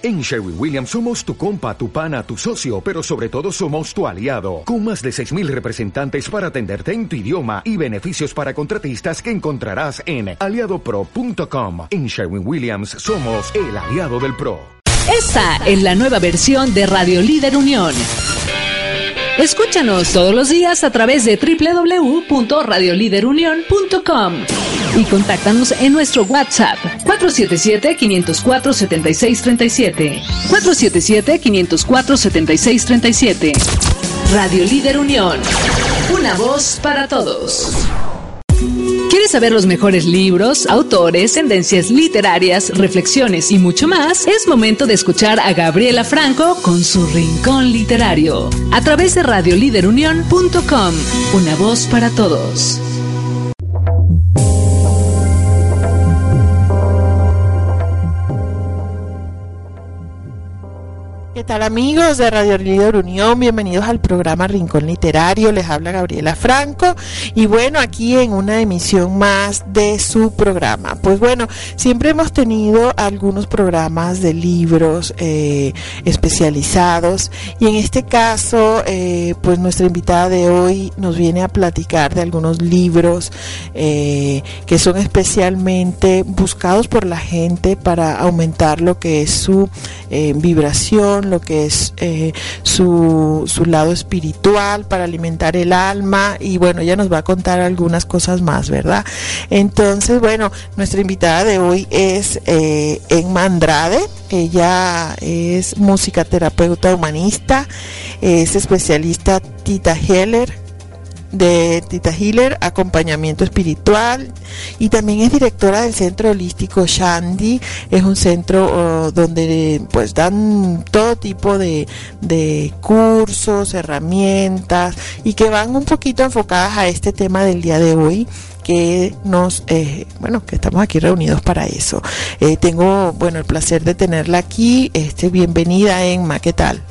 En Sherwin Williams somos tu compa, tu pana, tu socio, pero sobre todo somos tu aliado, con más de 6.000 representantes para atenderte en tu idioma y beneficios para contratistas que encontrarás en aliadopro.com. En Sherwin Williams somos el aliado del PRO. Esta es la nueva versión de Radio Líder Unión. Escúchanos todos los días a través de www.radioliderunión.com y contáctanos en nuestro WhatsApp 477-504-7637. 477-504-7637. Radio Líder Unión. Una voz para todos. ¿Quieres saber los mejores libros, autores, tendencias literarias, reflexiones y mucho más? Es momento de escuchar a Gabriela Franco con su Rincón Literario a través de radioliderunión.com. Una voz para todos. ¿Qué tal amigos de Radio Líder Unión? Bienvenidos al programa Rincón Literario. Les habla Gabriela Franco y bueno, aquí en una emisión más de su programa. Pues bueno, siempre hemos tenido algunos programas de libros eh, especializados y en este caso, eh, pues nuestra invitada de hoy nos viene a platicar de algunos libros eh, que son especialmente buscados por la gente para aumentar lo que es su vibración lo que es eh, su, su lado espiritual para alimentar el alma y bueno, ella nos va a contar algunas cosas más, ¿verdad? Entonces, bueno, nuestra invitada de hoy es eh, Emma Andrade, ella es música terapeuta humanista, es especialista Tita Heller, de Tita Healer, acompañamiento espiritual y también es directora del centro holístico Shandy, es un centro oh, donde pues dan todo tipo de, de, cursos, herramientas y que van un poquito enfocadas a este tema del día de hoy que nos, eh, bueno, que estamos aquí reunidos para eso. Eh, tengo, bueno, el placer de tenerla aquí. Este, bienvenida, Emma, ¿qué tal?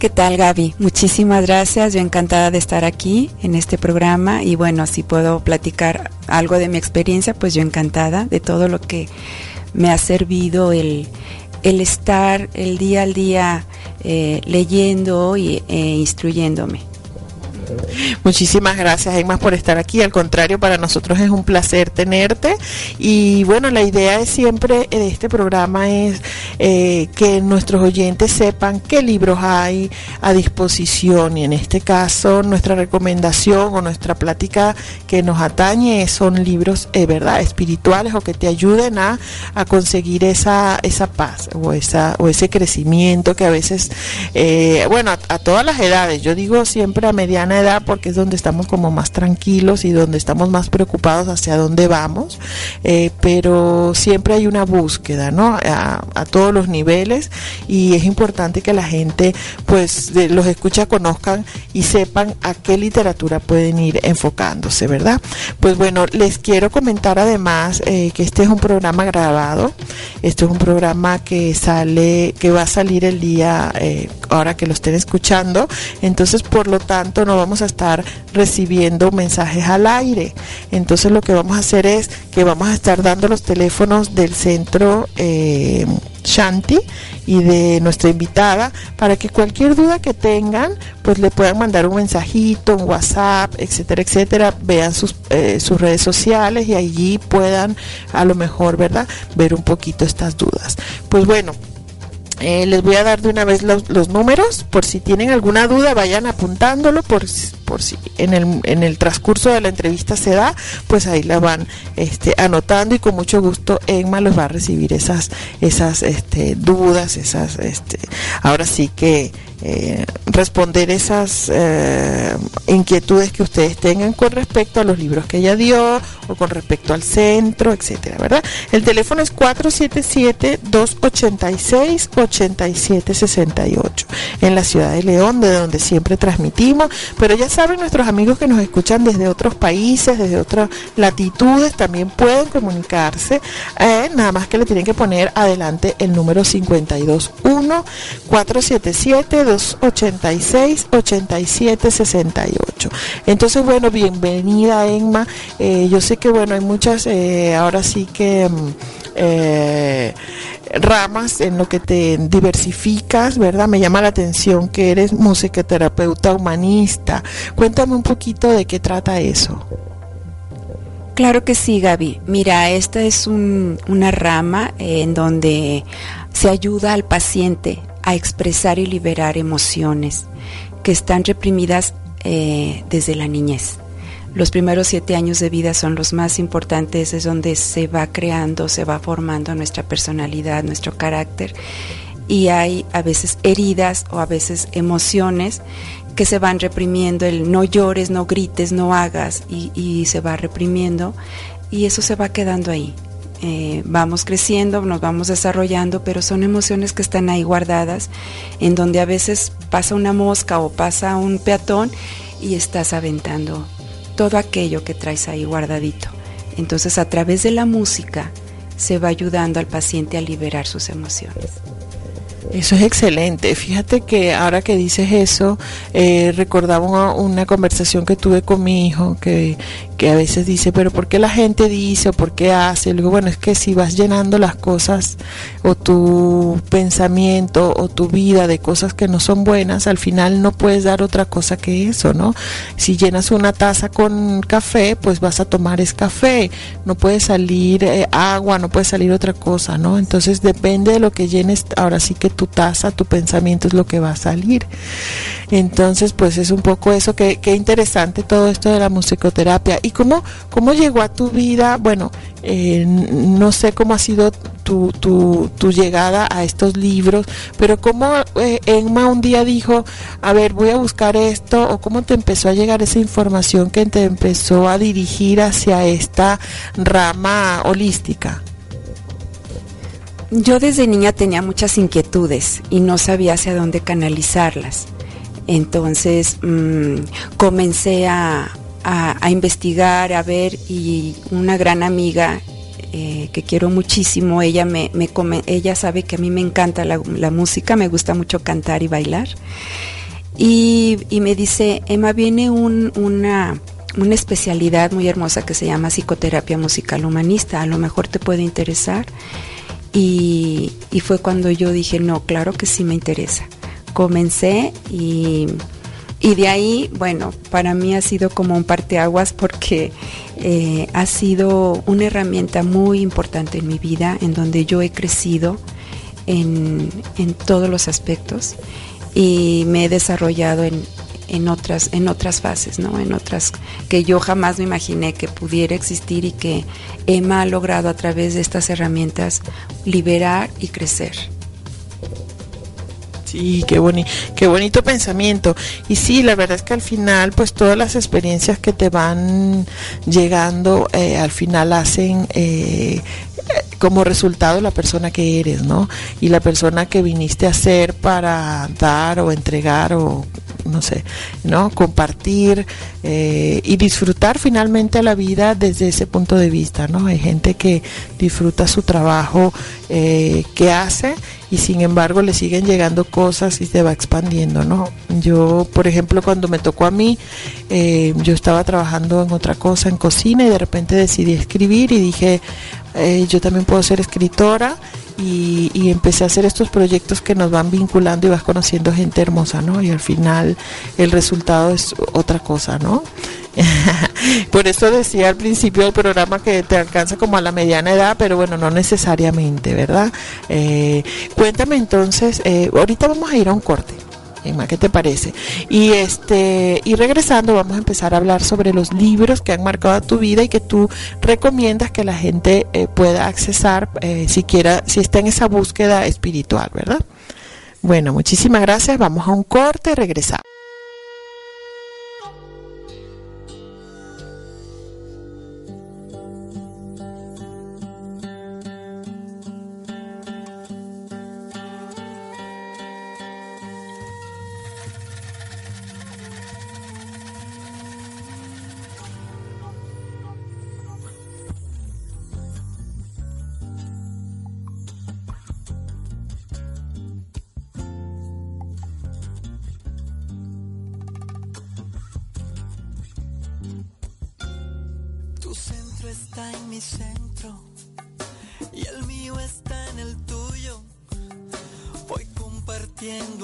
¿Qué tal Gaby? Muchísimas gracias, yo encantada de estar aquí en este programa y bueno, si puedo platicar algo de mi experiencia, pues yo encantada de todo lo que me ha servido el, el estar el día al día eh, leyendo y, e instruyéndome. Muchísimas gracias, Emma, por estar aquí. Al contrario, para nosotros es un placer tenerte. Y bueno, la idea es siempre de este programa es eh, que nuestros oyentes sepan qué libros hay a disposición. Y en este caso, nuestra recomendación o nuestra plática que nos atañe son libros, eh, ¿verdad?, espirituales o que te ayuden a, conseguir esa, esa paz o, esa, o ese crecimiento que a veces, eh, bueno, a, a todas las edades, yo digo siempre a mediana porque es donde estamos como más tranquilos y donde estamos más preocupados hacia dónde vamos, eh, pero siempre hay una búsqueda, ¿no? A, todos los niveles y es importante que la gente pues los escucha, conozcan y sepan a qué literatura pueden ir enfocándose, ¿verdad? Pues bueno, les quiero comentar además eh, que este es un programa grabado, este es un programa que sale, que va a salir el día, eh, ahora que lo estén escuchando, entonces por lo tanto no vamos a estar recibiendo mensajes al aire. Entonces lo que vamos a hacer es que vamos a estar dando los teléfonos del centro eh, Shanti y de nuestra invitada para que cualquier duda que tengan pues le puedan mandar un mensajito, un WhatsApp, etcétera, etcétera, vean sus, eh, sus redes sociales y allí puedan a lo mejor, ¿verdad?, ver un poquito estas dudas. Pues bueno, eh, les voy a dar de una vez los, los, números, por si tienen alguna duda, vayan apuntándolo, por, por si en el, en el transcurso de la entrevista se da, pues ahí la van este, anotando y con mucho gusto Emma los va a recibir esas, esas este, dudas, esas, este, ahora sí que eh, responder esas eh, inquietudes que ustedes tengan con respecto a los libros que ella dio o con respecto al centro, etcétera, ¿verdad? El teléfono es 477-286-8768 en la ciudad de León, de donde siempre transmitimos, pero ya saben nuestros amigos que nos escuchan desde otros países, desde otras latitudes, también pueden comunicarse, eh, nada más que le tienen que poner adelante el número 521 477 286 87 68. Entonces, bueno, bienvenida Emma. Eh, yo sé que, bueno, hay muchas, eh, ahora sí que... Mm, eh, ramas en lo que te diversificas, ¿verdad? Me llama la atención que eres musicoterapeuta humanista. Cuéntame un poquito de qué trata eso. Claro que sí, Gaby. Mira, esta es una rama en donde se ayuda al paciente a expresar y liberar emociones que están reprimidas eh, desde la niñez. Los primeros siete años de vida son los más importantes, es donde se va creando, se va formando nuestra personalidad, nuestro carácter y hay a veces heridas o a veces emociones que se van reprimiendo, el no llores, no grites, no hagas y, se va reprimiendo y eso se va quedando ahí. Eh, vamos creciendo, nos vamos desarrollando, pero son emociones que están ahí guardadas, en donde a veces pasa una mosca o pasa un peatón y estás aventando todo aquello que traes ahí guardadito. Entonces a través de la música se va ayudando al paciente a liberar sus emociones. Eso es excelente. Fíjate que ahora que dices eso, eh, recordaba una, conversación que tuve con mi hijo que, que, a veces dice, pero ¿por qué la gente dice o por qué hace? luego, bueno, es que si vas llenando las cosas o tu pensamiento o tu vida de cosas que no son buenas, al final no puedes dar otra cosa que eso, ¿no? Si llenas una taza con café, pues vas a tomar es café. No puede salir eh, agua, no puede salir otra cosa, ¿no? Entonces depende de lo que llenes, ahora sí que tu taza, tu pensamiento es lo que va a salir. Entonces, pues es un poco eso, que, interesante todo esto de la musicoterapia. ¿Y cómo, cómo llegó a tu vida? Bueno, eh, no sé cómo ha sido tu, tu, llegada a estos libros, pero cómo eh, Emma un día dijo, a ver, voy a buscar esto, o cómo te empezó a llegar esa información que te empezó a dirigir hacia esta rama holística. Yo desde niña tenía muchas inquietudes y no sabía hacia dónde canalizarlas. Entonces mm, comencé a, investigar, a ver y una gran amiga eh, que quiero muchísimo, ella, me, me ella sabe que a mí me encanta la, música, me gusta mucho cantar y bailar. Y, me dice, Emma, viene una, una especialidad muy hermosa que se llama psicoterapia musical humanista, a lo mejor te puede interesar. Y, fue cuando yo dije, no, claro que sí me interesa. Comencé y, de ahí, bueno, para mí ha sido como un parteaguas porque eh, ha sido una herramienta muy importante en mi vida, en donde yo he crecido en, en todos los aspectos y me he desarrollado en, en otras, en otras fases, ¿no? En otras que yo jamás me imaginé que pudiera existir y que Emma ha logrado a través de estas herramientas liberar y crecer. Sí, qué, boni qué bonito pensamiento. Y sí, la verdad es que al final, pues todas las experiencias que te van llegando, eh, al final hacen eh, como resultado la persona que eres, ¿no? Y la persona que viniste a ser para dar o entregar o no sé, ¿no? Compartir eh, y disfrutar finalmente la vida desde ese punto de vista, ¿no? Hay gente que disfruta su trabajo eh, que hace y sin embargo le siguen llegando cosas y se va expandiendo, ¿no? Yo, por ejemplo, cuando me tocó a mí, eh, yo estaba trabajando en otra cosa, en cocina, y de repente decidí escribir y dije, yo también puedo ser escritora y, empecé a hacer estos proyectos que nos van vinculando y vas conociendo gente hermosa, ¿no? Y al final el resultado es otra cosa, ¿no? Por eso decía al principio del programa que te alcanza como a la mediana edad, pero bueno, no necesariamente, ¿verdad? Eh, cuéntame entonces, eh, ahorita vamos a ir a un corte. Emma, ¿qué te parece? Y este y regresando vamos a empezar a hablar sobre los libros que han marcado tu vida y que tú recomiendas que la gente eh, pueda accesar eh, si quiera, si está en esa búsqueda espiritual, ¿verdad? Bueno, muchísimas gracias. Vamos a un corte regresamos.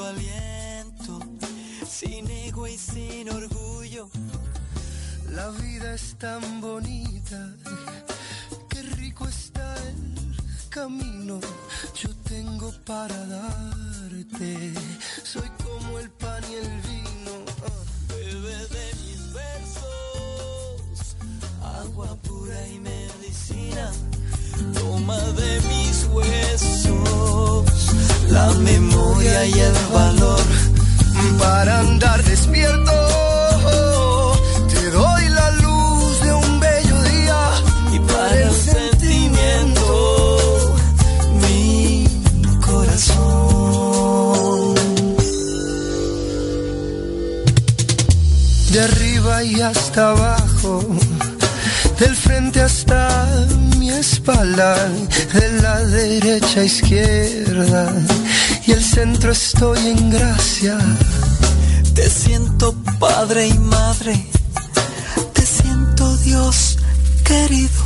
Aliento, sin ego y sin orgullo. La vida es tan bonita, qué rico está el camino. Yo tengo para darte, soy como el pan y el vino. Bebe de mis versos, agua pura y medicina. Toma de mis huesos la memoria y el valor para andar despierto. Te doy la luz de un bello día y para el sentimiento mi corazón. De arriba y hasta abajo, del frente hasta espalda, de la derecha a izquierda y el centro estoy en gracia. Te siento padre y madre, te siento Dios querido.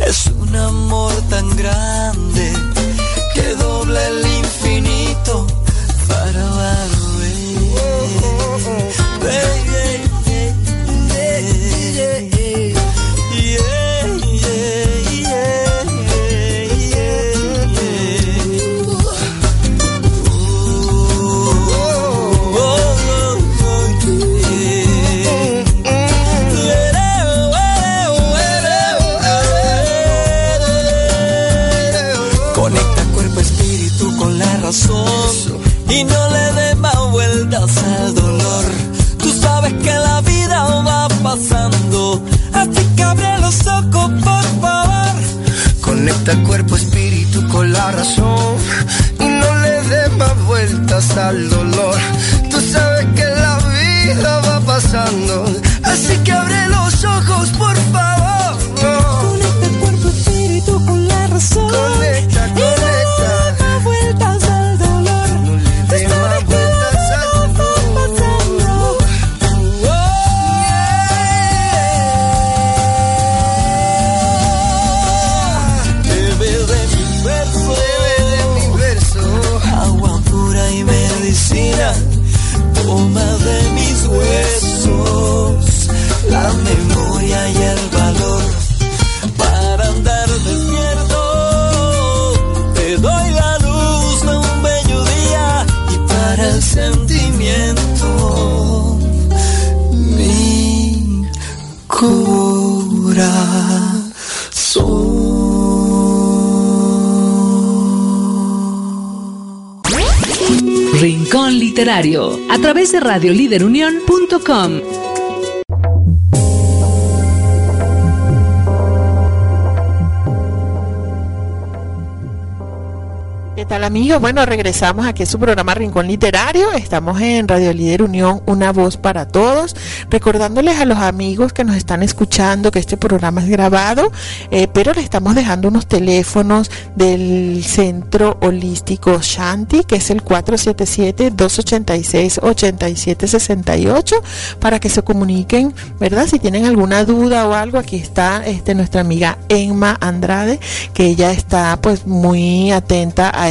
Es un amor tan grande que dobla el infinito para Conecta Conecta cuerpo, espíritu con la razón y no le dé más vueltas al dolor. Tú sabes que la vida va pasando, A través de radioliderunión.com. amigos? Bueno, regresamos aquí a su programa Rincón Literario. Estamos en Radio Líder Unión, una voz para todos. Recordándoles a los amigos que nos están escuchando que este programa es grabado, eh, pero le estamos dejando unos teléfonos del Centro Holístico Shanti, que es el 477-286-8768, para que se comuniquen, ¿verdad? Si tienen alguna duda o algo, aquí está este, nuestra amiga Emma Andrade, que ella está pues muy atenta a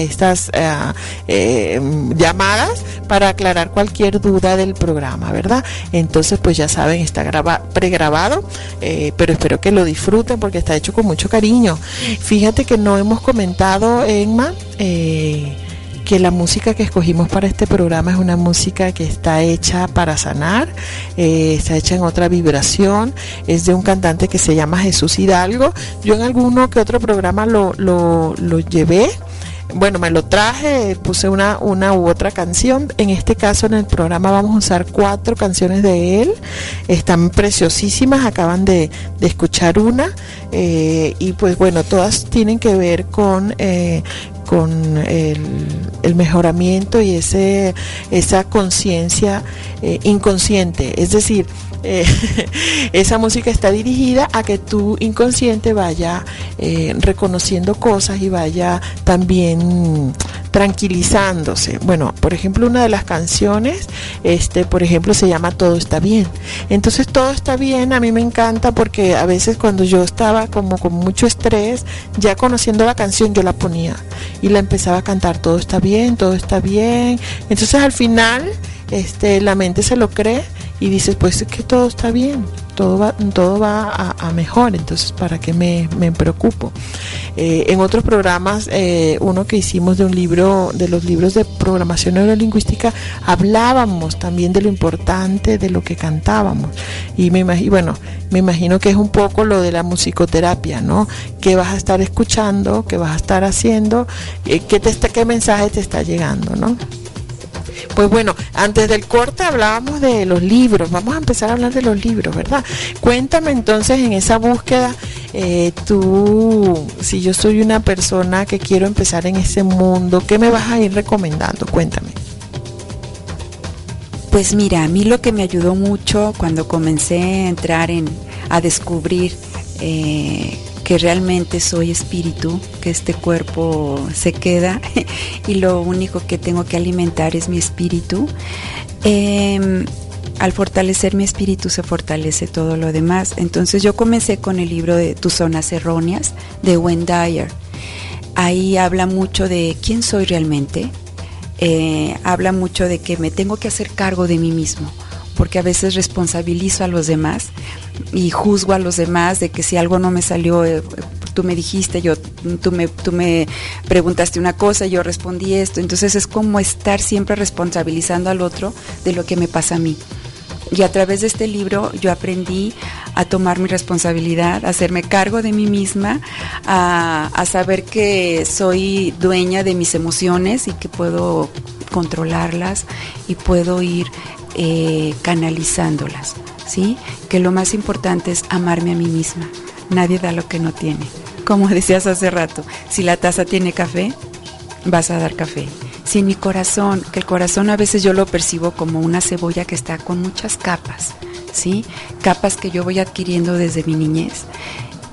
eh, eh, llamadas para aclarar cualquier duda del programa, ¿verdad? Entonces, pues ya saben, está graba pregrabado, eh, pero espero que lo disfruten porque está hecho con mucho cariño. Fíjate que no hemos comentado, Emma, eh, que la música que escogimos para este programa es una música que está hecha para sanar, está hecha en otra vibración, es de un cantante que se llama Jesús Hidalgo. Yo en alguno que otro programa lo, lo, lo llevé bueno, me lo traje, puse una, una u otra canción. En este caso, en el programa vamos a usar cuatro canciones de él. Están preciosísimas, acaban de, de escuchar una. eh, y pues bueno, todas tienen que ver con, eh, con el, mejoramiento y ese, esa conciencia eh, inconsciente. Es decir, eh, esa música está dirigida a que tu inconsciente vaya eh, reconociendo cosas y vaya también tranquilizándose. Bueno, por ejemplo, una de las canciones, este, por ejemplo, se llama Todo está bien. Entonces, Todo está bien, a mí me encanta porque a veces cuando yo estaba como con mucho estrés, ya conociendo la canción, yo la ponía y la empezaba a cantar, Todo está bien, todo está bien. Entonces, al final, este, la mente se lo cree y dices, pues es que todo está bien, todo va, todo va a, mejor, entonces ¿para qué me, preocupo? Eh, en otros programas, eh, uno que hicimos de un libro, de los libros de programación neurolingüística, hablábamos también de lo importante de lo que cantábamos. Y me imagino, bueno, me imagino que es un poco lo de la musicoterapia, ¿no? ¿Qué vas a estar escuchando? ¿Qué vas a estar haciendo? Eh, ¿Qué, te está, qué mensaje te está llegando, ¿no? Pues bueno, antes del corte hablábamos de los libros, vamos a empezar a hablar de los libros, ¿verdad? Cuéntame entonces en esa búsqueda, eh, tú, si yo soy una persona que quiero empezar en ese mundo, ¿qué me vas a ir recomendando? Cuéntame. Pues mira, a mí lo que me ayudó mucho cuando comencé a entrar en, a descubrir eh, que realmente soy espíritu, que este cuerpo se queda y lo único que tengo que alimentar es mi espíritu. Em, al fortalecer mi espíritu se fortalece todo lo demás. Entonces yo comencé con el libro de Tus zonas erróneas de Wayne Dyer. Ahí habla mucho de quién soy realmente. Eh, habla mucho de que me tengo que hacer cargo de mí mismo porque a veces responsabilizo a los demás y juzgo a los demás de que si algo no me salió, eh, tú me dijiste, yo, tú, me, tú me preguntaste una cosa, yo respondí esto. Entonces es como estar siempre responsabilizando al otro de lo que me pasa a mí. Y a través de este libro yo aprendí a tomar mi responsabilidad, a hacerme cargo de mí misma, a, a, saber que soy dueña de mis emociones y que puedo controlarlas y puedo ir eh, canalizándolas, ¿sí? Que lo más importante es amarme a mí misma. Nadie da lo que no tiene. Como decías hace rato, si la taza tiene café, vas a dar café. Si en mi corazón, que el corazón a veces yo lo percibo como una cebolla que está con muchas capas, ¿sí? Capas que yo voy adquiriendo desde mi niñez.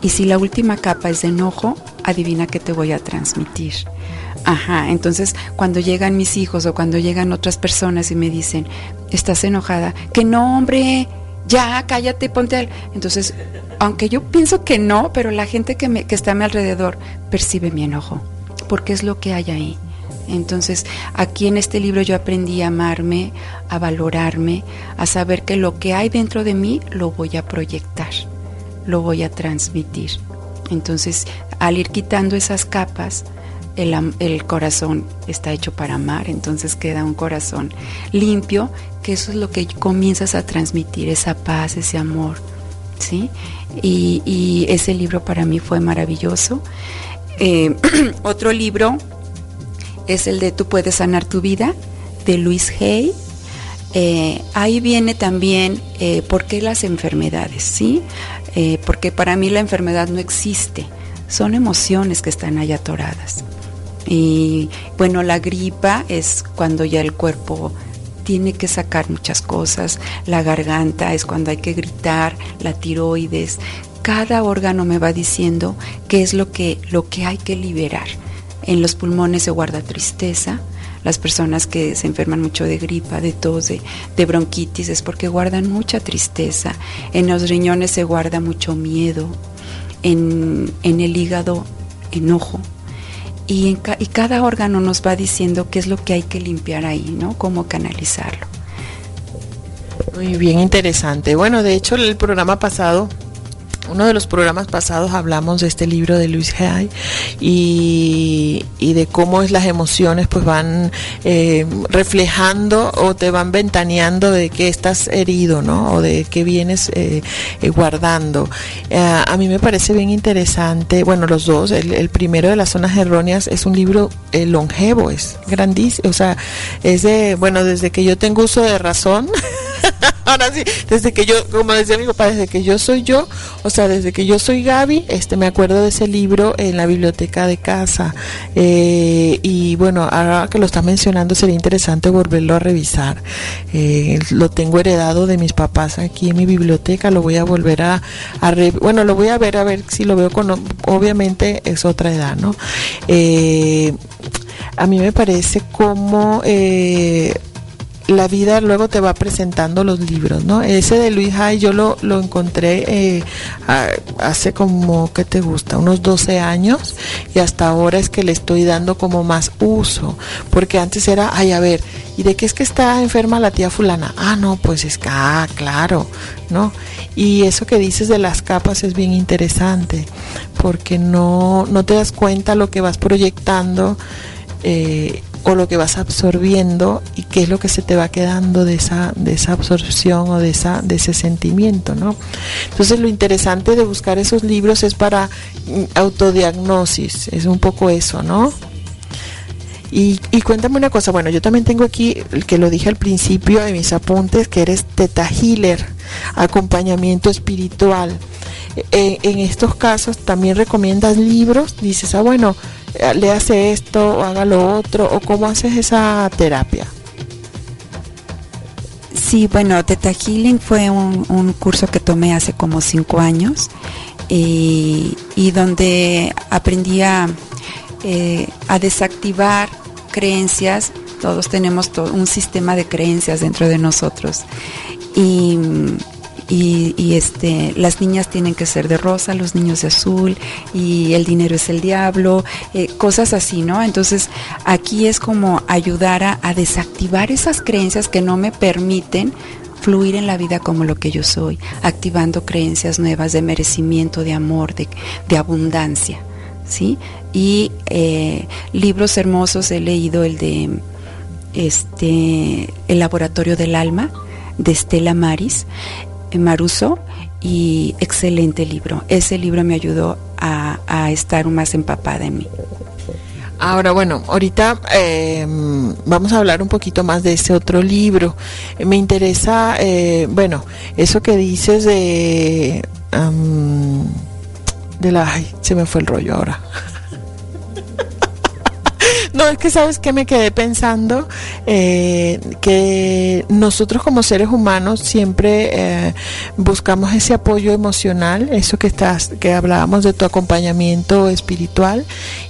Y si la última capa es de enojo, adivina qué te voy a transmitir. Ajá, entonces cuando llegan mis hijos o cuando llegan otras personas y me dicen, ¿estás enojada? Que no, hombre, ya, cállate, ponte al... Entonces, aunque yo pienso que no, pero la gente que, me, que está a mi alrededor percibe mi enojo, porque es lo que hay ahí. Entonces, aquí en este libro yo aprendí a amarme, a valorarme, a saber que lo que hay dentro de mí lo voy a proyectar, lo voy a transmitir. Entonces, al ir quitando esas capas, el, corazón está hecho para amar, entonces queda un corazón limpio, que eso es lo que comienzas a transmitir, esa paz, ese amor, ¿sí? Y, ese libro para mí fue maravilloso. Eh, otro libro es el de Tú puedes sanar tu vida, de Luis Hay. Eh, ahí viene también eh, por qué las enfermedades, ¿sí? porque para mí la enfermedad no existe, son emociones que están ahí atoradas. Y bueno, la gripa es cuando ya el cuerpo tiene que sacar muchas cosas, la garganta es cuando hay que gritar, la tiroides, cada órgano me va diciendo qué es lo que, lo que hay que liberar. En los pulmones se guarda tristeza, las personas que se enferman mucho de gripa, de tos, de, bronquitis, es porque guardan mucha tristeza. En los riñones se guarda mucho miedo, en, en el hígado enojo, y, cada órgano nos va diciendo qué es lo que hay que limpiar ahí, ¿no? Cómo canalizarlo. Muy bien, interesante. Bueno, de hecho, el programa pasado uno de los programas pasados hablamos de este libro de Luis Hay y, de cómo es las emociones pues van eh, reflejando o te van ventaneando de que estás herido, ¿no? O de que vienes eh, eh, guardando. a mí me parece bien interesante, bueno, los dos, el, primero de las zonas erróneas es un libro longevo, es grandísimo, o sea, es de, bueno, desde que yo tengo uso de razón. Ahora sí, desde que yo, como decía mi papá, desde que yo soy yo, o sea, desde que yo soy Gaby, este, me acuerdo de ese libro en la biblioteca de casa. Eh, y bueno, ahora que lo está mencionando, sería interesante volverlo a revisar. Eh, lo tengo heredado de mis papás aquí en mi biblioteca, lo voy a volver a, a bueno, lo voy a ver a ver si lo veo con, obviamente es otra edad, ¿no? Eh, a mí me parece como eh, la vida luego te va presentando los libros, ¿no? Ese de Luis Hay yo lo, lo encontré eh, hace como, ¿qué te gusta? Unos 12 años y hasta ahora es que le estoy dando como más uso, porque antes era, ay, a ver, ¿y de qué es que está enferma la tía fulana? Ah, no, pues es que, ah, claro, ¿no? Y eso que dices de las capas es bien interesante, porque no, no te das cuenta lo que vas proyectando. Eh, o lo que vas absorbiendo y qué es lo que se te va quedando de esa, de esa absorción o de, esa, de ese sentimiento, ¿no? Entonces lo interesante de buscar esos libros es para mm, autodiagnosis, es un poco eso, ¿no? Y, y, cuéntame una cosa, bueno, yo también tengo aquí, el que lo dije al principio de mis apuntes, que eres teta healer, acompañamiento espiritual. Eh, en estos casos también recomiendas libros, dices, ah, bueno, eh, le hace esto o haga lo otro o cómo haces esa terapia? Sí, bueno, Teta Healing fue un, curso que tomé hace como cinco años y, donde aprendí a, eh, a desactivar creencias. Todos tenemos todo, un sistema de creencias dentro de nosotros. Y y, este, las niñas tienen que ser de rosa, los niños de azul y el dinero es el diablo, eh, cosas así, ¿no? Entonces aquí es como ayudar a, desactivar esas creencias que no me permiten fluir en la vida como lo que yo soy, activando creencias nuevas de merecimiento, de amor, de, abundancia, ¿sí? Y eh, libros hermosos he leído el de este El Laboratorio del Alma de Estela Maris. Maruso y excelente libro. Ese libro me ayudó a, estar más empapada en mí. Ahora, bueno, ahorita em, vamos a hablar un poquito más de ese otro libro. Me interesa, eh, bueno, eso que dices de... de la... Ay, se me fue el rollo ahora. No, es que sabes que me quedé pensando eh, que nosotros como seres humanos siempre eh, buscamos ese apoyo emocional, eso que estás, que hablábamos de tu acompañamiento espiritual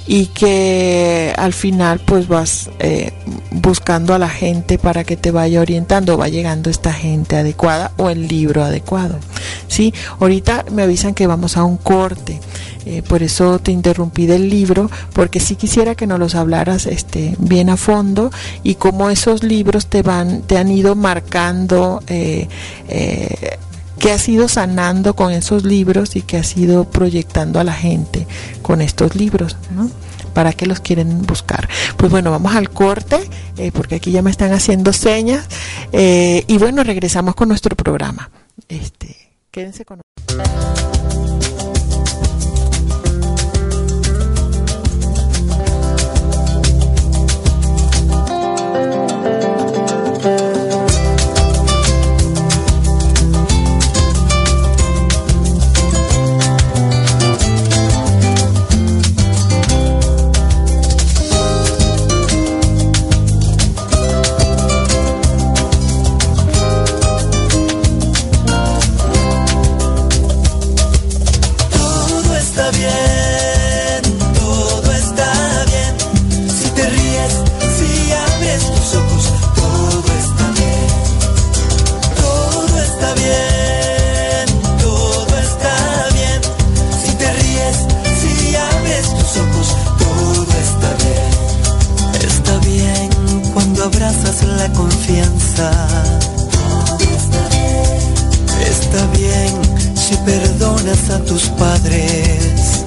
y que al final pues vas eh, buscando a la gente para que te vaya orientando, va llegando esta gente adecuada o el libro adecuado. Sí, ahorita me avisan que vamos a un corte. Eh, por eso te interrumpí del libro, porque sí quisiera que nos los hablaras este, bien a fondo y cómo esos libros te van, te han ido marcando, eh, eh, que has ido sanando con esos libros y que has ido proyectando a la gente con estos libros, ¿no? para que los quieren buscar. Pues bueno, vamos al corte, porque aquí ya me están haciendo señas. y bueno, regresamos con nuestro programa. Este, quédense con nosotros. cuando abrazas la confianza. Está bien si perdonas a tus padres.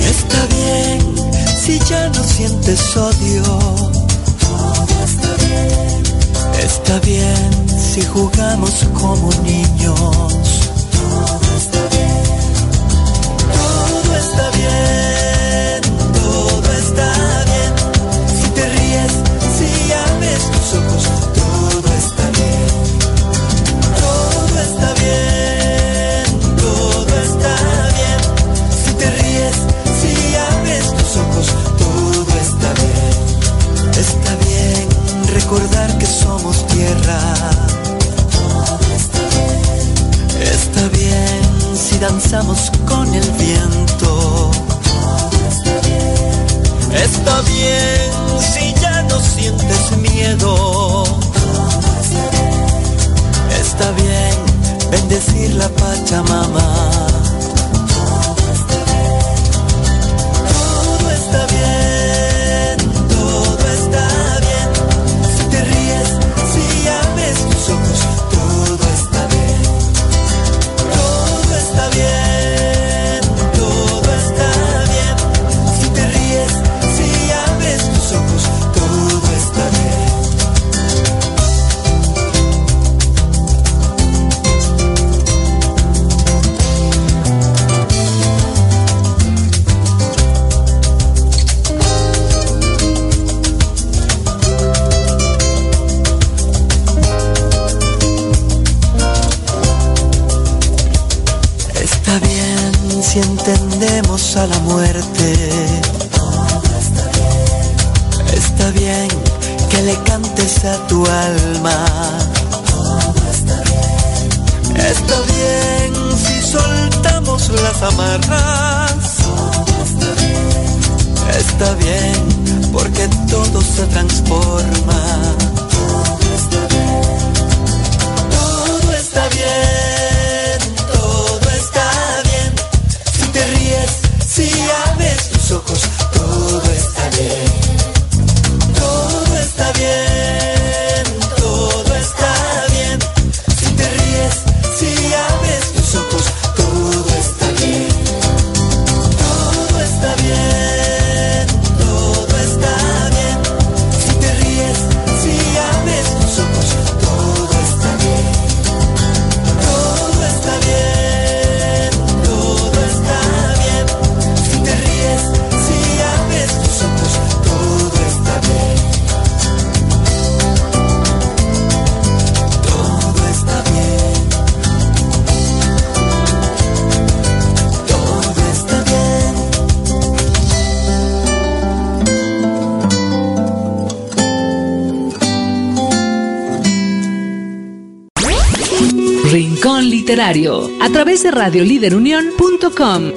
Está bien si ya no sientes odio. Está bien si jugamos como niños. danzamos con el viento. Está bien, si ya no sientes miedo. Está bien, está bien bendecir la Pachamama. Entendemos a la muerte. radioliderunión.com.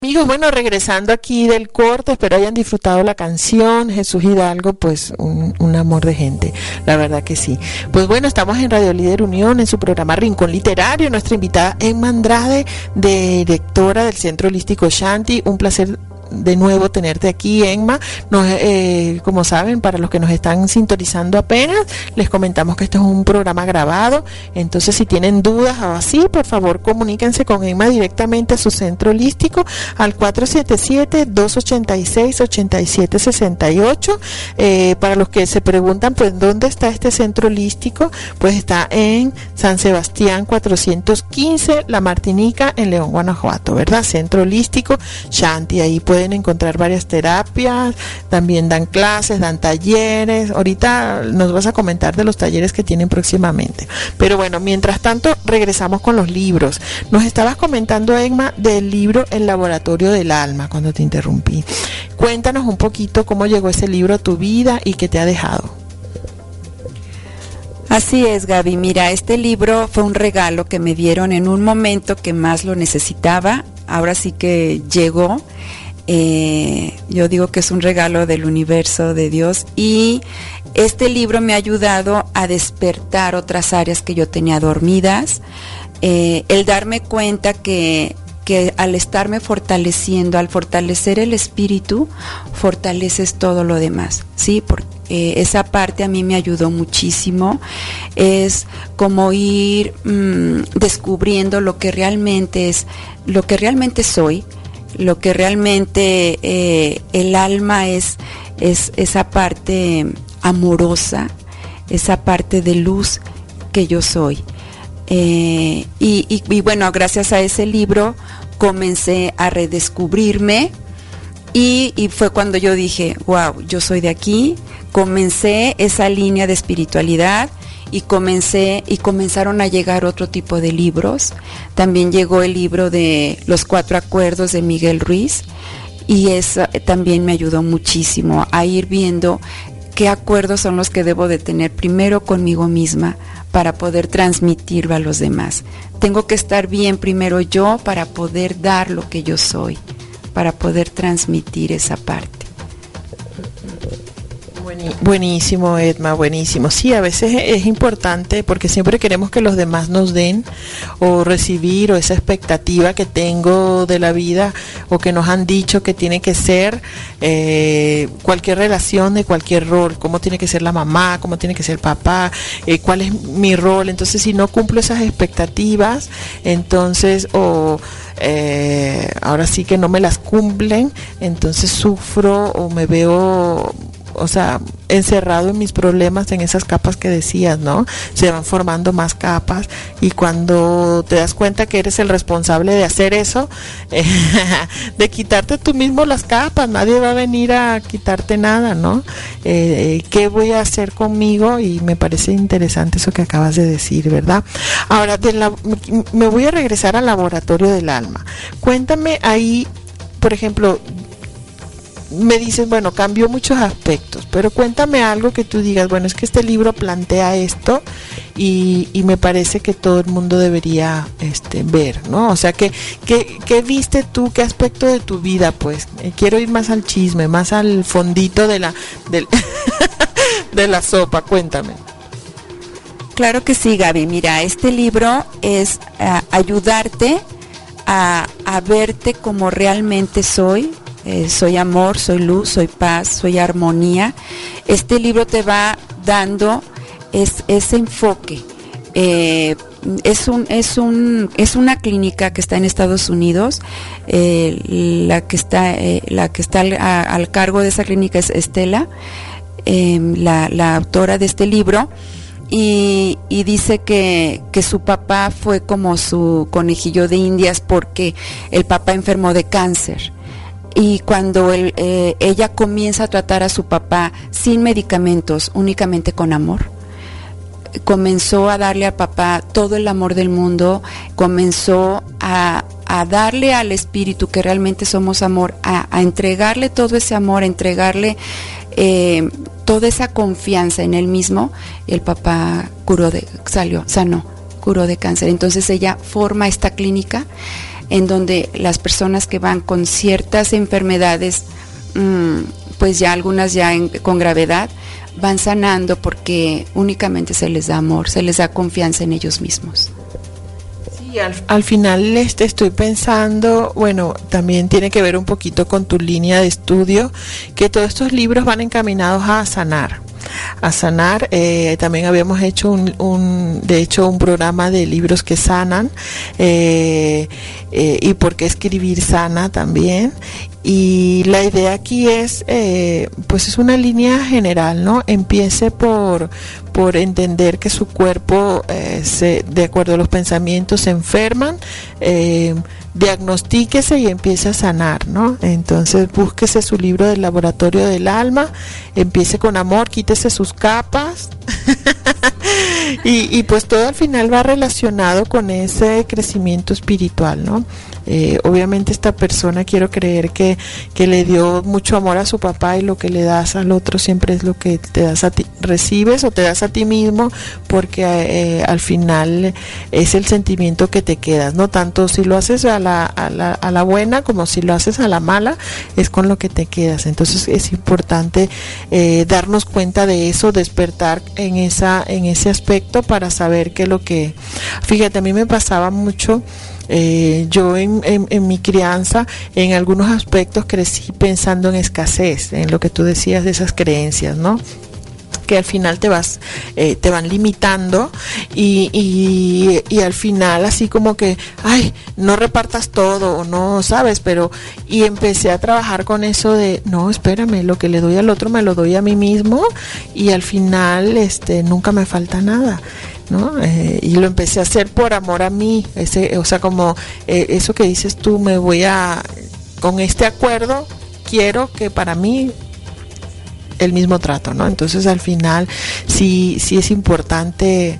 Amigos, bueno, regresando aquí del corte, espero hayan disfrutado la canción Jesús Hidalgo, pues un, un amor de gente, la verdad que sí. Pues bueno, estamos en Radio Líder Unión, en su programa Rincón Literario, nuestra invitada Emma Andrade, directora del Centro Holístico Shanti, un placer de nuevo tenerte aquí, Emma. Nos, eh, como saben, para los que nos están sintonizando apenas, les comentamos que esto es un programa grabado. Entonces, si tienen dudas o así, por favor, comuníquense con Emma directamente a su centro holístico al 477-286-8768. Eh, para los que se preguntan, pues, ¿dónde está este centro holístico? Pues está en San Sebastián 415, La Martinica, en León, Guanajuato, ¿verdad? Centro holístico Shanti. Ahí pueden encontrar varias terapias, también dan clases, dan talleres. Ahorita nos vas a comentar de los talleres que tienen próximamente. Pero bueno, mientras tanto, regresamos con los libros. Nos estabas comentando, Emma, del libro El Laboratorio del Alma, cuando te interrumpí. Cuéntanos un poquito cómo llegó ese libro a tu vida y qué te ha dejado. Así es, Gaby. Mira, este libro fue un regalo que me dieron en un momento que más lo necesitaba. Ahora sí que llegó. Eh, yo digo que es un regalo del universo de Dios y este libro me ha ayudado a despertar otras áreas que yo tenía dormidas, eh, el darme cuenta que, que al estarme fortaleciendo, al fortalecer el espíritu, fortaleces todo lo demás, ¿sí? Porque eh, esa parte a mí me ayudó muchísimo. Es como ir mmm, descubriendo lo que realmente es, lo que realmente soy, lo que realmente eh, el alma es, es esa parte amorosa, esa parte de luz que yo soy. Eh, y, bueno, gracias a ese libro comencé a redescubrirme y, fue cuando yo dije, wow, yo soy de aquí, comencé esa línea de espiritualidad y comencé y comenzaron a llegar otro tipo de libros. También llegó el libro de Los cuatro acuerdos de Miguel Ruiz y eso también me ayudó muchísimo a ir viendo qué acuerdos son los que debo de tener primero conmigo misma para poder transmitirlo a los demás. Tengo que estar bien primero yo para poder dar lo que yo soy, para poder transmitir esa parte. Buenísimo, Edma, buenísimo. Sí, a veces es importante porque siempre queremos que los demás nos den o recibir o esa expectativa que tengo de la vida o que nos han dicho que tiene que ser eh, cualquier relación de cualquier rol, cómo tiene que ser la mamá, cómo tiene que ser el papá, eh, cuál es mi rol. Entonces, si no cumplo esas expectativas, entonces o... Eh, ahora sí que no me las cumplen, entonces sufro o me veo o sea, encerrado en mis problemas, en esas capas que decías, ¿no? Se van formando más capas y cuando te das cuenta que eres el responsable de hacer eso, de quitarte tú mismo las capas, nadie va a venir a quitarte nada, ¿no? Eh, ¿Qué voy a hacer conmigo? Y me parece interesante eso que acabas de decir, ¿verdad? Ahora, de la, me voy a regresar al laboratorio del alma. Cuéntame ahí, por ejemplo, me dices, bueno, cambió muchos aspectos, pero cuéntame algo que tú digas, bueno, es que este libro plantea esto y, me parece que todo el mundo debería este, ver, ¿no? O sea, ¿qué, qué, viste tú, qué aspecto de tu vida? Pues eh, quiero ir más al chisme, más al fondito de la, de la sopa, cuéntame. Claro que sí, Gaby. Mira, este libro es eh, ayudarte a, a verte como realmente soy, eh, soy amor, soy luz, soy paz, soy armonía. Este libro te va dando ese enfoque. Eh, es, un, es, un, es una clínica que está en Estados Unidos. Eh, la que está, al, cargo de esa clínica es Estela, la, autora de este libro. Y, dice que, su papá fue como su conejillo de indias porque el papá enfermó de cáncer y cuando eh, ella comienza a tratar a su papá sin medicamentos, únicamente con amor, comenzó a darle al papá todo el amor del mundo, comenzó a, darle al espíritu que realmente somos amor, a, entregarle todo ese amor, a entregarle eh, toda esa confianza en él mismo, el papá curó de, salió, sanó, curó de cáncer. Entonces ella forma esta clínica en donde las personas que van con ciertas enfermedades, mm, pues ya algunas ya con gravedad, van sanando porque únicamente se les da amor, se les da confianza en ellos mismos. Sí, al, final este, estoy pensando, bueno, también tiene que ver un poquito con tu línea de estudio, que todos estos libros van encaminados a sanar a sanar. Eh, también habíamos hecho un, de hecho, un programa de libros que sanan eh, eh, y por qué escribir sana también. Y la idea aquí es, pues es una línea general, ¿no? Empiece por, por entender que su cuerpo, se, de acuerdo a los pensamientos, se enferman diagnostíquese y empiece a sanar, ¿no? Entonces búsquese su libro del laboratorio del alma, empiece con amor, quítese sus capas y, pues todo al final va relacionado con ese crecimiento espiritual, ¿no? Eh, obviamente esta persona quiero creer que, que, le dio mucho amor a su papá y lo que le das al otro siempre es lo que te das a ti, recibes o te das a ti mismo porque eh, al final es el sentimiento que te quedas, no tanto si lo haces a la, a la, a la buena como si lo haces a la mala, es con lo que te quedas. Entonces es importante eh, darnos cuenta de eso, despertar en, esa, en ese aspecto para saber qué es lo que... Fíjate, a mí me pasaba mucho eh, yo en, mi crianza, en algunos aspectos crecí pensando en escasez, en lo que tú decías de esas creencias, ¿no? que al final te vas eh, te van limitando y, y, al final así como que ay no repartas todo no sabes pero y empecé a trabajar con eso de no espérame lo que le doy al otro me lo doy a mí mismo y al final este nunca me falta nada ¿no? Eh, y lo empecé a hacer por amor a mí, ese, o sea, como eh, eso que dices tú, me voy a, con este acuerdo, quiero que para mí el mismo trato, ¿no? Entonces al final sí, sí es importante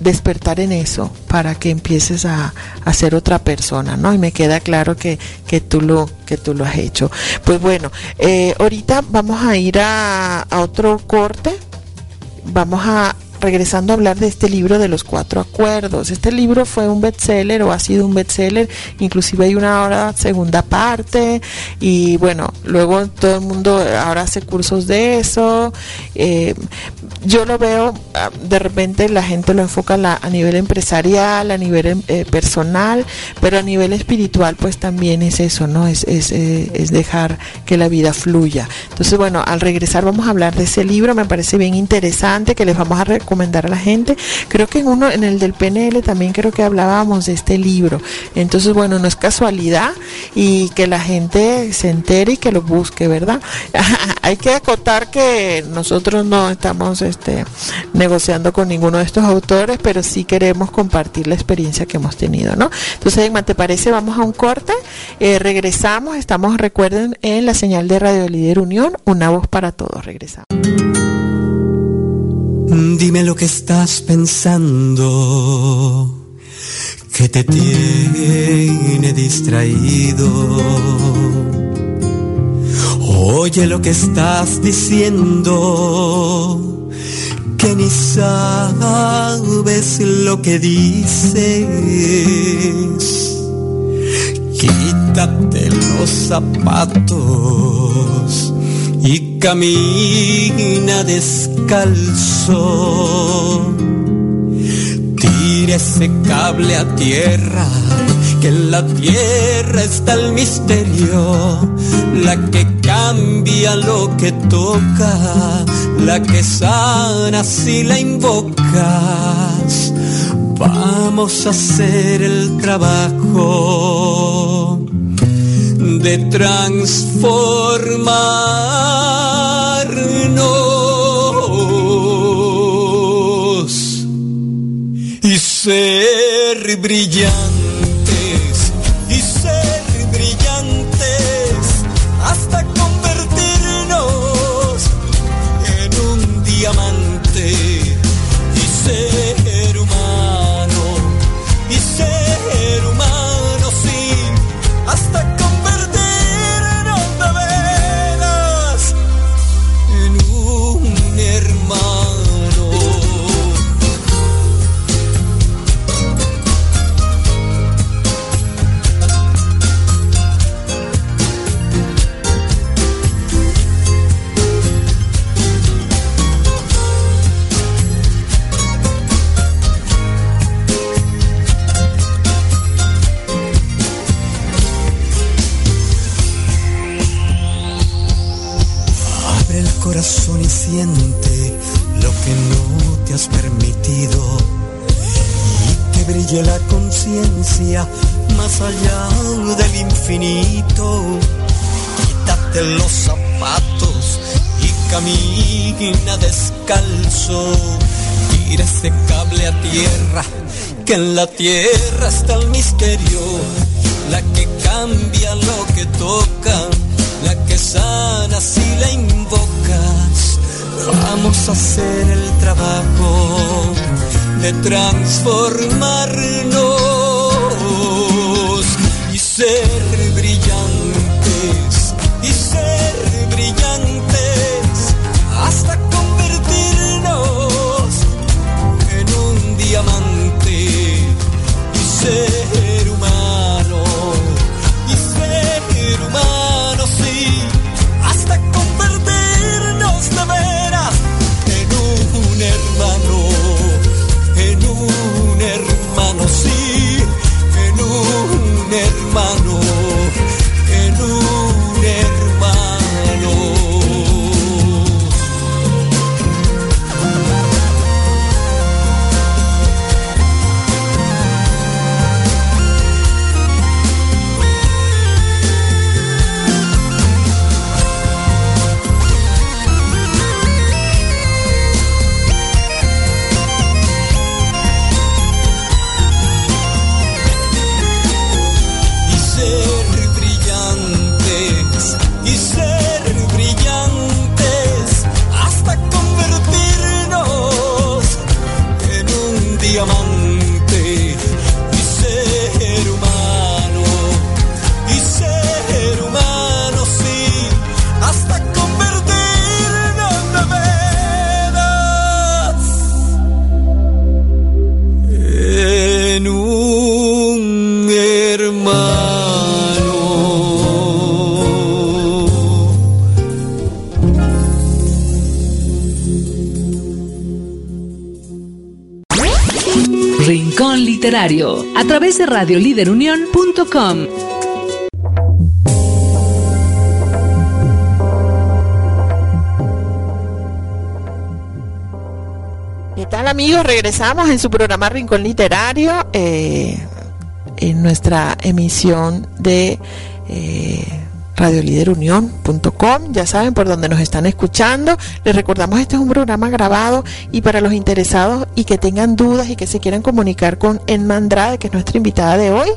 despertar en eso para que empieces a, a, ser otra persona, ¿no? Y me queda claro que, que, tú, lo, que tú lo has hecho. Pues bueno, eh, ahorita vamos a ir a, a otro corte, vamos a regresando a hablar de este libro de los cuatro acuerdos. Este libro fue un bestseller o ha sido un bestseller, inclusive hay una ahora segunda parte y bueno, luego todo el mundo ahora hace cursos de eso. Eh, yo lo veo, ah, de repente la gente lo enfoca a, nivel empresarial, a nivel em, eh, personal, pero a nivel espiritual pues también es eso, ¿no? Es, es, eh, es dejar que la vida fluya. Entonces bueno, al regresar vamos a hablar de ese libro, me parece bien interesante que les vamos a recomendar a la gente. Creo que en uno, en el del PNL también creo que hablábamos de este libro. Entonces bueno, no es casualidad y que la gente se entere y que lo busque, ¿verdad? Hay que acotar que nosotros no estamos este, negociando con ninguno de estos autores, pero sí queremos compartir la experiencia que hemos tenido, ¿no? Entonces, Emma, ¿te parece? Vamos a un corte, eh, regresamos, estamos, recuerden, en la señal de Radio Líder Unión, una voz para todos, regresamos. Dime lo que estás pensando, que te tiene distraído. Oye lo que estás diciendo que ni sabes lo que dices. Quítate los zapatos y camina descalzo. Tira ese cable a tierra, que en la tierra está el misterio, la que cambia lo que toca la que sana si la invocas. Vamos a hacer el trabajo de transformarnos y ser brillantes más allá del infinito. Quítate los zapatos y camina descalzo. Tira ese cable a tierra, que en la tierra está el misterio. La que cambia lo que toca, la que sana si la invocas. Vamos a hacer el trabajo de transformarnos y ser radioliderunión.com. ¿Qué tal amigos? Regresamos en su programa Rincón Literario, eh, en nuestra emisión de radioliderunión.com, ya saben por dónde nos están escuchando. Les recordamos, este es un programa grabado y para los interesados y que tengan dudas y que se quieran comunicar con Enma Andrade, que es nuestra invitada de hoy,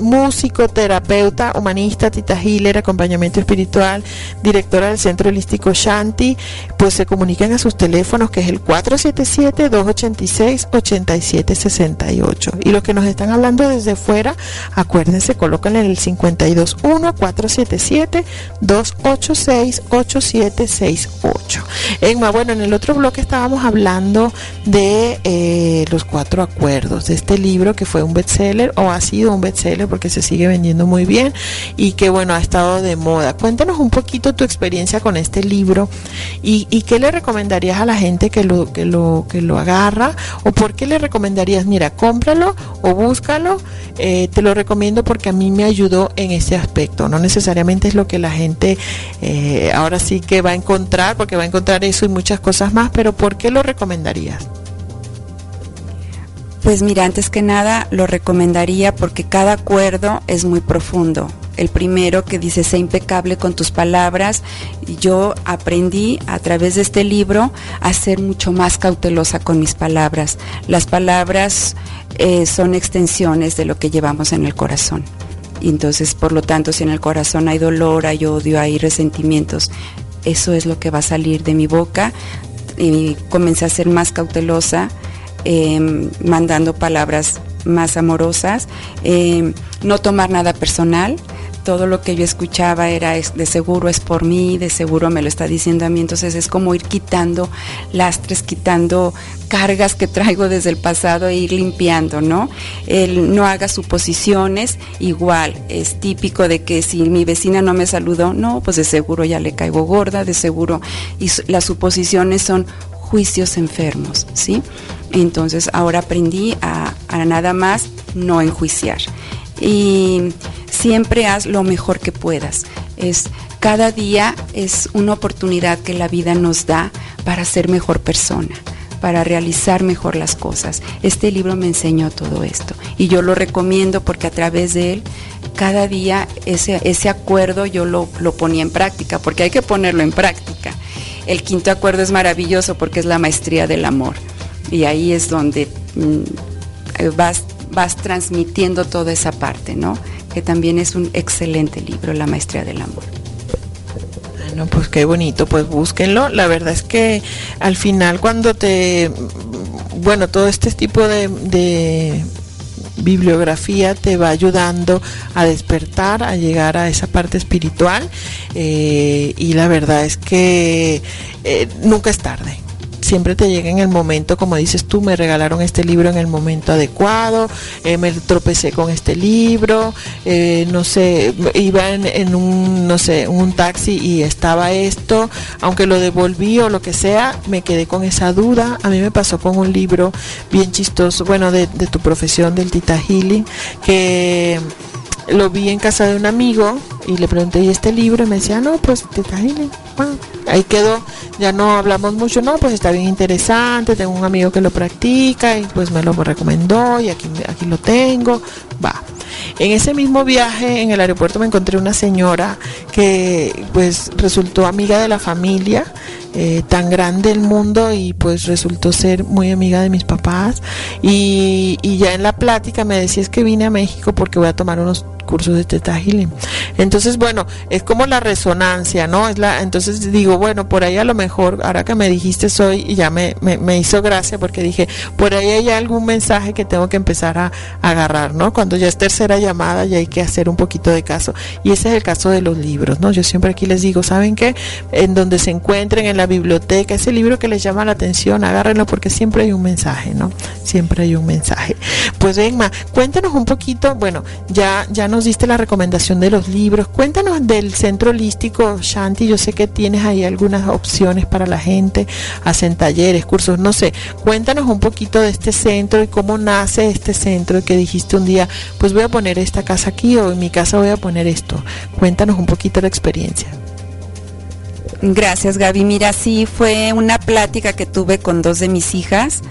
musicoterapeuta, humanista, Tita Healer, acompañamiento espiritual, directora del Centro Holístico Shanti, pues se comunican a sus teléfonos que es el 477-286-8768. Y los que nos están hablando desde fuera, acuérdense, colocan en el 521 477-286-8768. Enma, bueno, en el otro bloque estábamos hablando de eh, los cuatro acuerdos, de este libro que fue un bestseller o ha sido un bestseller porque se sigue vendiendo muy bien y que, bueno, ha estado de moda. Cuéntanos un poquito tu experiencia con este libro y, qué le recomendarías a la gente que lo, que, lo, que lo agarra o por qué le recomendarías, mira, cómpralo o búscalo. Eh, te lo recomiendo porque a mí me ayudó en ese aspecto, ¿no? Necesariamente es lo que la gente eh, ahora sí que va a encontrar, porque va a encontrar eso y muchas cosas más, pero ¿por qué lo recomendarías? Pues mira, antes que nada lo recomendaría porque cada acuerdo es muy profundo. El primero que dice, sé impecable con tus palabras. Yo aprendí a través de este libro a ser mucho más cautelosa con mis palabras. Las palabras eh, son extensiones de lo que llevamos en el corazón. Y entonces, por lo tanto, si en el corazón hay dolor, hay odio, hay resentimientos, eso es lo que va a salir de mi boca. Y comencé a ser más cautelosa, em, mandando palabras más amorosas, em, no tomar nada personal, todo lo que yo escuchaba era de seguro es por mí, de seguro me lo está diciendo a mí, entonces es como ir quitando lastres, quitando cargas que traigo desde el pasado e ir limpiando, ¿no? El no haga suposiciones, igual, es típico de que si mi vecina no me saludó, no, pues de seguro ya le caigo gorda, de seguro, y las suposiciones son juicios enfermos, ¿sí? Entonces ahora aprendí a nada más no enjuiciar. Y siempre haz lo mejor que puedas. Es cada día es una oportunidad que la vida nos da para ser mejor persona para realizar mejor las cosas. Este libro me enseñó todo esto y yo lo recomiendo porque a través de él cada día ese, ese acuerdo yo lo, lo ponía en práctica, porque hay que ponerlo en práctica. El quinto acuerdo es maravilloso porque es la maestría del amor y ahí es donde mm, vas, vas transmitiendo toda esa parte, ¿no? que también es un excelente libro, La Maestría del Amor. Bueno, pues qué bonito, pues búsquenlo. La verdad es que al final cuando te, bueno, todo este tipo de, bibliografía te va ayudando a despertar, a llegar a esa parte espiritual eh, y la verdad es que eh, nunca es tarde siempre te llega en el momento, como dices tú, me regalaron este libro en el momento adecuado, eh, me tropecé con este libro, eh, no sé, iba en, un, no sé, un taxi y estaba esto, aunque lo devolví o lo que sea, me quedé con esa duda. A mí me pasó con un libro bien chistoso, bueno, de, de tu profesión, del Tita Healing, que lo vi en casa de un amigo y le pregunté, ¿y este libro? Y me decía, no, pues te ahí quedó, ya no hablamos mucho, no, pues está bien interesante, tengo un amigo que lo practica y pues me lo recomendó y aquí, aquí lo tengo, va. En ese mismo viaje en el aeropuerto me encontré una señora que pues resultó amiga de la familia, eh, tan grande el mundo y pues resultó ser muy amiga de mis papás y, y ya en la plática me decía es que vine a México porque voy a tomar unos cursos de Teta Healing. Entonces, bueno, es como la resonancia, ¿no? Es la, entonces digo, bueno, por ahí a lo mejor, ahora que me dijiste soy, y ya me, me, hizo gracia porque dije, por ahí hay algún mensaje que tengo que empezar a, agarrar, ¿no? Cuando ya es tercera llamada ya hay que hacer un poquito de caso. Y ese es el caso de los libros, ¿no? Yo siempre aquí les digo, ¿saben qué? En donde se encuentren, en la biblioteca, ese libro que les llama la atención, agárrenlo porque siempre hay un mensaje, ¿no? Siempre hay un mensaje. Pues Emma, cuéntanos un poquito, bueno, ya, ya nos diste la recomendación de los libros, cuéntanos del centro holístico Shanti, yo sé que tienes ahí algunas opciones para la gente, hacen talleres, cursos, no sé, cuéntanos un poquito de este centro y cómo nace este centro que dijiste un día, pues voy a poner esta casa aquí o en mi casa voy a poner esto. Cuéntanos un poquito la experiencia. Gracias Gaby. Mira, sí, fue una plática que tuve con dos de mis hijas.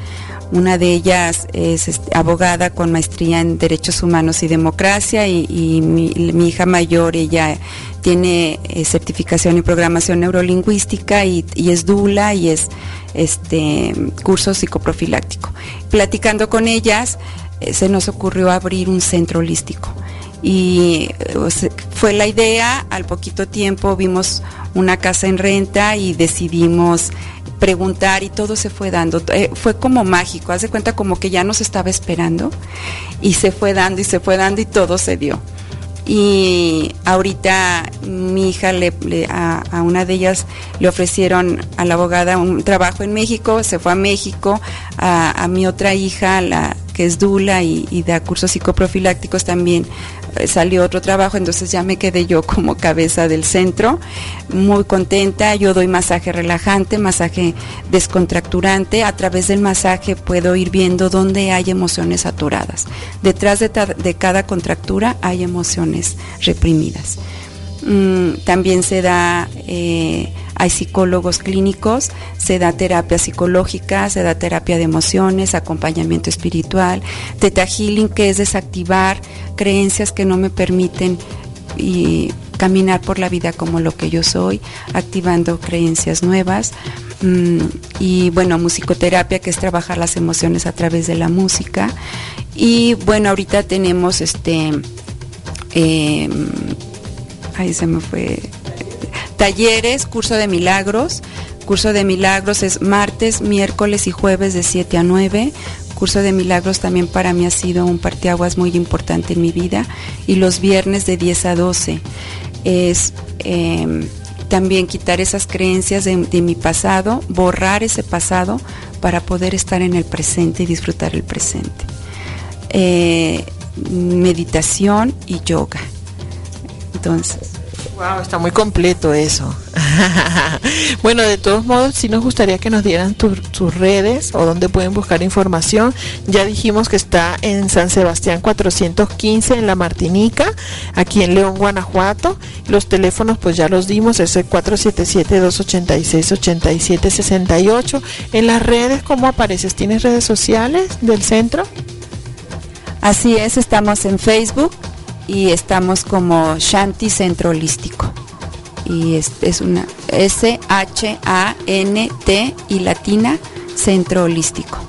Una de ellas es este, abogada con maestría en Derechos Humanos y Democracia y, mi, hija mayor, ella tiene eh, certificación en programación neurolingüística y, es DULA y es este curso psicoprofiláctico. Platicando con ellas, eh, se nos ocurrió abrir un centro holístico y eh, fue la idea, al poquito tiempo vimos una casa en renta y decidimos preguntar y todo se fue dando. Eh, fue como mágico, haz de cuenta como que ya nos estaba esperando y se fue dando y se fue dando y todo se dio. Y ahorita mi hija le, a, una de ellas le ofrecieron a la abogada un trabajo en México, se fue a México, a, mi otra hija, la que es Dula y, da cursos psicoprofilácticos también, eh, salió otro trabajo, entonces ya me quedé yo como cabeza del centro, muy contenta, yo doy masaje relajante, masaje descontracturante, a través del masaje puedo ir viendo dónde hay emociones saturadas. Detrás de, cada contractura hay emociones reprimidas. Mm, también se da eh, hay psicólogos clínicos, se da terapia psicológica, se da terapia de emociones, acompañamiento espiritual, teta healing, que es desactivar creencias que no me permiten y caminar por la vida como lo que yo soy, activando creencias nuevas. Mm, y bueno, musicoterapia, que es trabajar las emociones a través de la música. Y bueno, ahorita tenemos este, em, ahí se me fue, Talleres, curso de milagros. Curso de milagros es martes, miércoles y jueves de 7 a 9. Curso de milagros también para mí ha sido un parteaguas muy importante en mi vida. Y los viernes de 10 a 12 es em, también quitar esas creencias de, mi pasado, borrar ese pasado para poder estar en el presente y disfrutar el presente. Eh, meditación y yoga. Entonces, Wow, está muy completo eso. bueno, de todos modos, sí nos gustaría que nos dieran tus redes o donde pueden buscar información. Ya dijimos que está en San Sebastián 415 en La Martinica, aquí en León, Guanajuato. Los teléfonos pues ya los dimos, es el 477-286-8768. En las redes, ¿cómo apareces? ¿Tienes redes sociales del centro? Así es, estamos en Facebook, y estamos como Shanti Centro Holístico. Y es, es una S-H-A-N-T y latina Centro Holístico.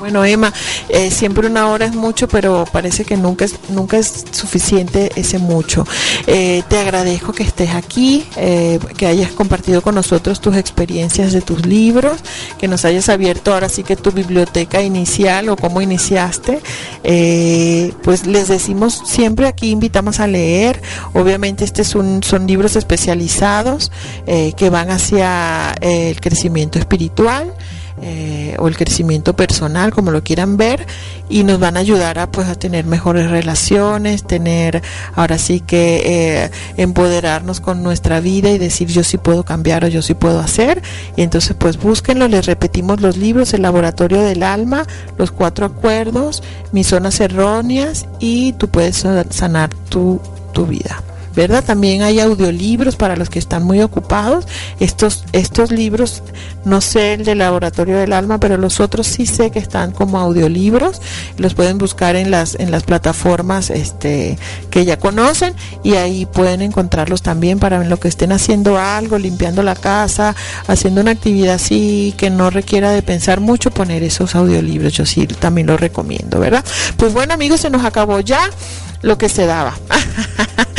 Bueno, Emma, eh, siempre una hora es mucho, pero parece que nunca es, nunca es suficiente ese mucho. Eh, te agradezco que estés aquí, eh, que hayas compartido con nosotros tus experiencias de tus libros, que nos hayas abierto ahora sí que tu biblioteca inicial o cómo iniciaste. pues les decimos siempre aquí invitamos a leer. Obviamente este son libros especializados que van hacia el crecimiento espiritual. Eh, o el crecimiento personal, como lo quieran ver, y nos van a ayudar a pues a tener mejores relaciones, tener ahora sí que eh, empoderarnos con nuestra vida y decir yo sí puedo cambiar o yo sí puedo hacer. Y entonces pues búsquenlo, les repetimos los libros, el laboratorio del alma, los cuatro acuerdos, mis zonas erróneas y tú puedes sanar tu, tu vida. ¿Verdad? También hay audiolibros para los que están muy ocupados. Estos, estos libros, no sé el del Laboratorio del Alma, pero los otros sí sé que están como audiolibros. Los pueden buscar en las, en las plataformas este, que ya conocen y ahí pueden encontrarlos también para lo que estén haciendo algo, limpiando la casa, haciendo una actividad así que no requiera de pensar mucho, poner esos audiolibros. Yo sí también los recomiendo, ¿verdad? Pues bueno amigos, se nos acabó ya lo que se daba.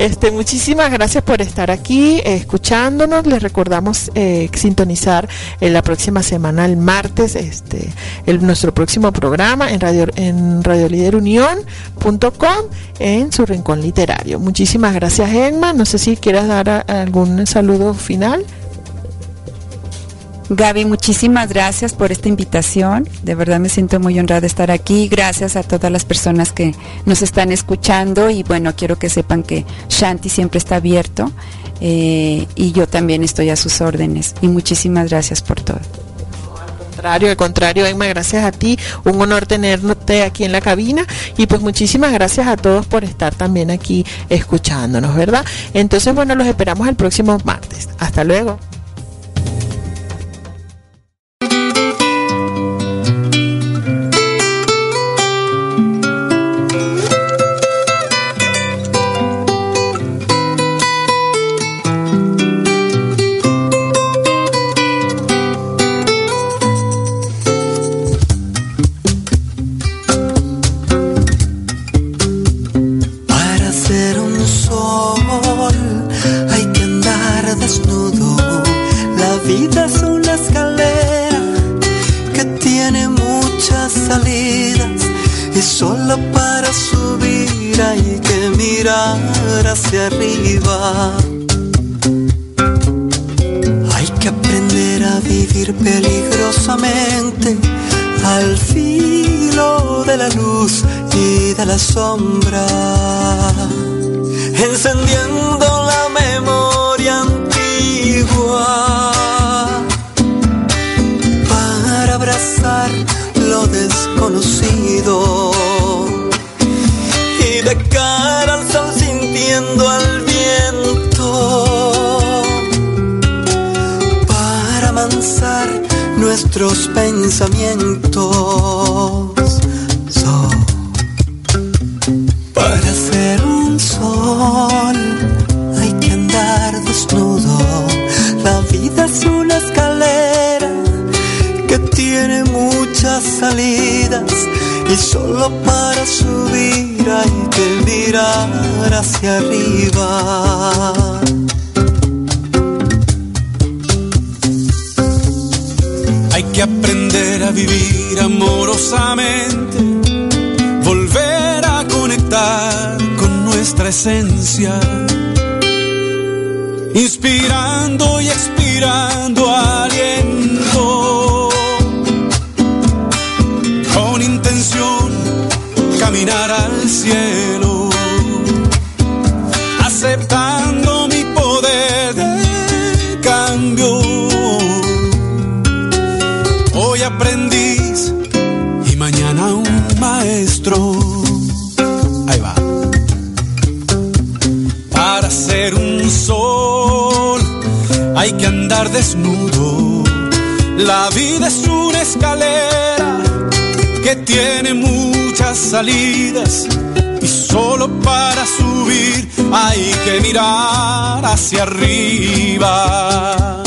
Este, muchísimas gracias por estar aquí eh, escuchándonos. Les recordamos eh, sintonizar en la próxima semana, el martes, este, nuestro próximo programa en radio en radioliderunión.com en su rincón literario. Muchísimas gracias, Emma. No sé si quieras dar algún saludo final. Gaby, muchísimas gracias por esta invitación. De verdad me siento muy honrada de estar aquí. Gracias a todas las personas que nos están escuchando y bueno, quiero que sepan que Shanti siempre está abierto eh, y yo también estoy a sus órdenes. Y muchísimas gracias por todo. Al contrario, al contrario, Emma, gracias a ti. Un honor tenerte aquí en la cabina y pues muchísimas gracias a todos por estar también aquí escuchándonos, ¿verdad? Entonces, bueno, los esperamos el próximo martes. Hasta luego. Encendiendo la memoria antigua para abrazar lo desconocido y de cara al sol sintiendo al viento para amansar nuestros pensamientos. Salidas y solo para subir hay que mirar hacia arriba. Hay que aprender a vivir amorosamente, volver a conectar con nuestra esencia, inspirando y expirando aliento, La vida es una escalera que tiene muchas salidas y solo para subir hay que mirar hacia arriba.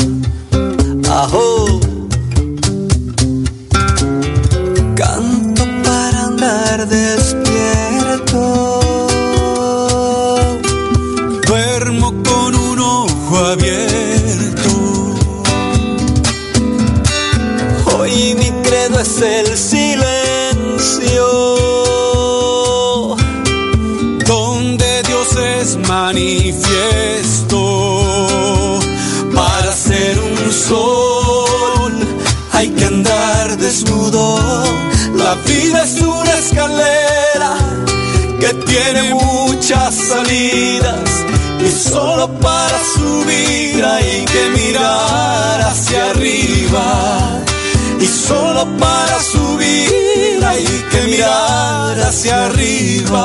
La vida es una escalera que tiene muchas salidas y solo para subir hay que mirar hacia arriba. Y solo para subir hay que mirar hacia arriba.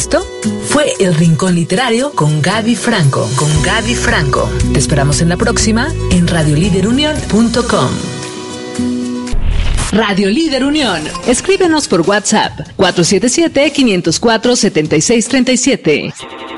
Esto fue El Rincón Literario con Gaby Franco. Con Gaby Franco. Te esperamos en la próxima en radioliderunión.com. Radio Líder Unión. Escríbenos por WhatsApp 477-504-7637.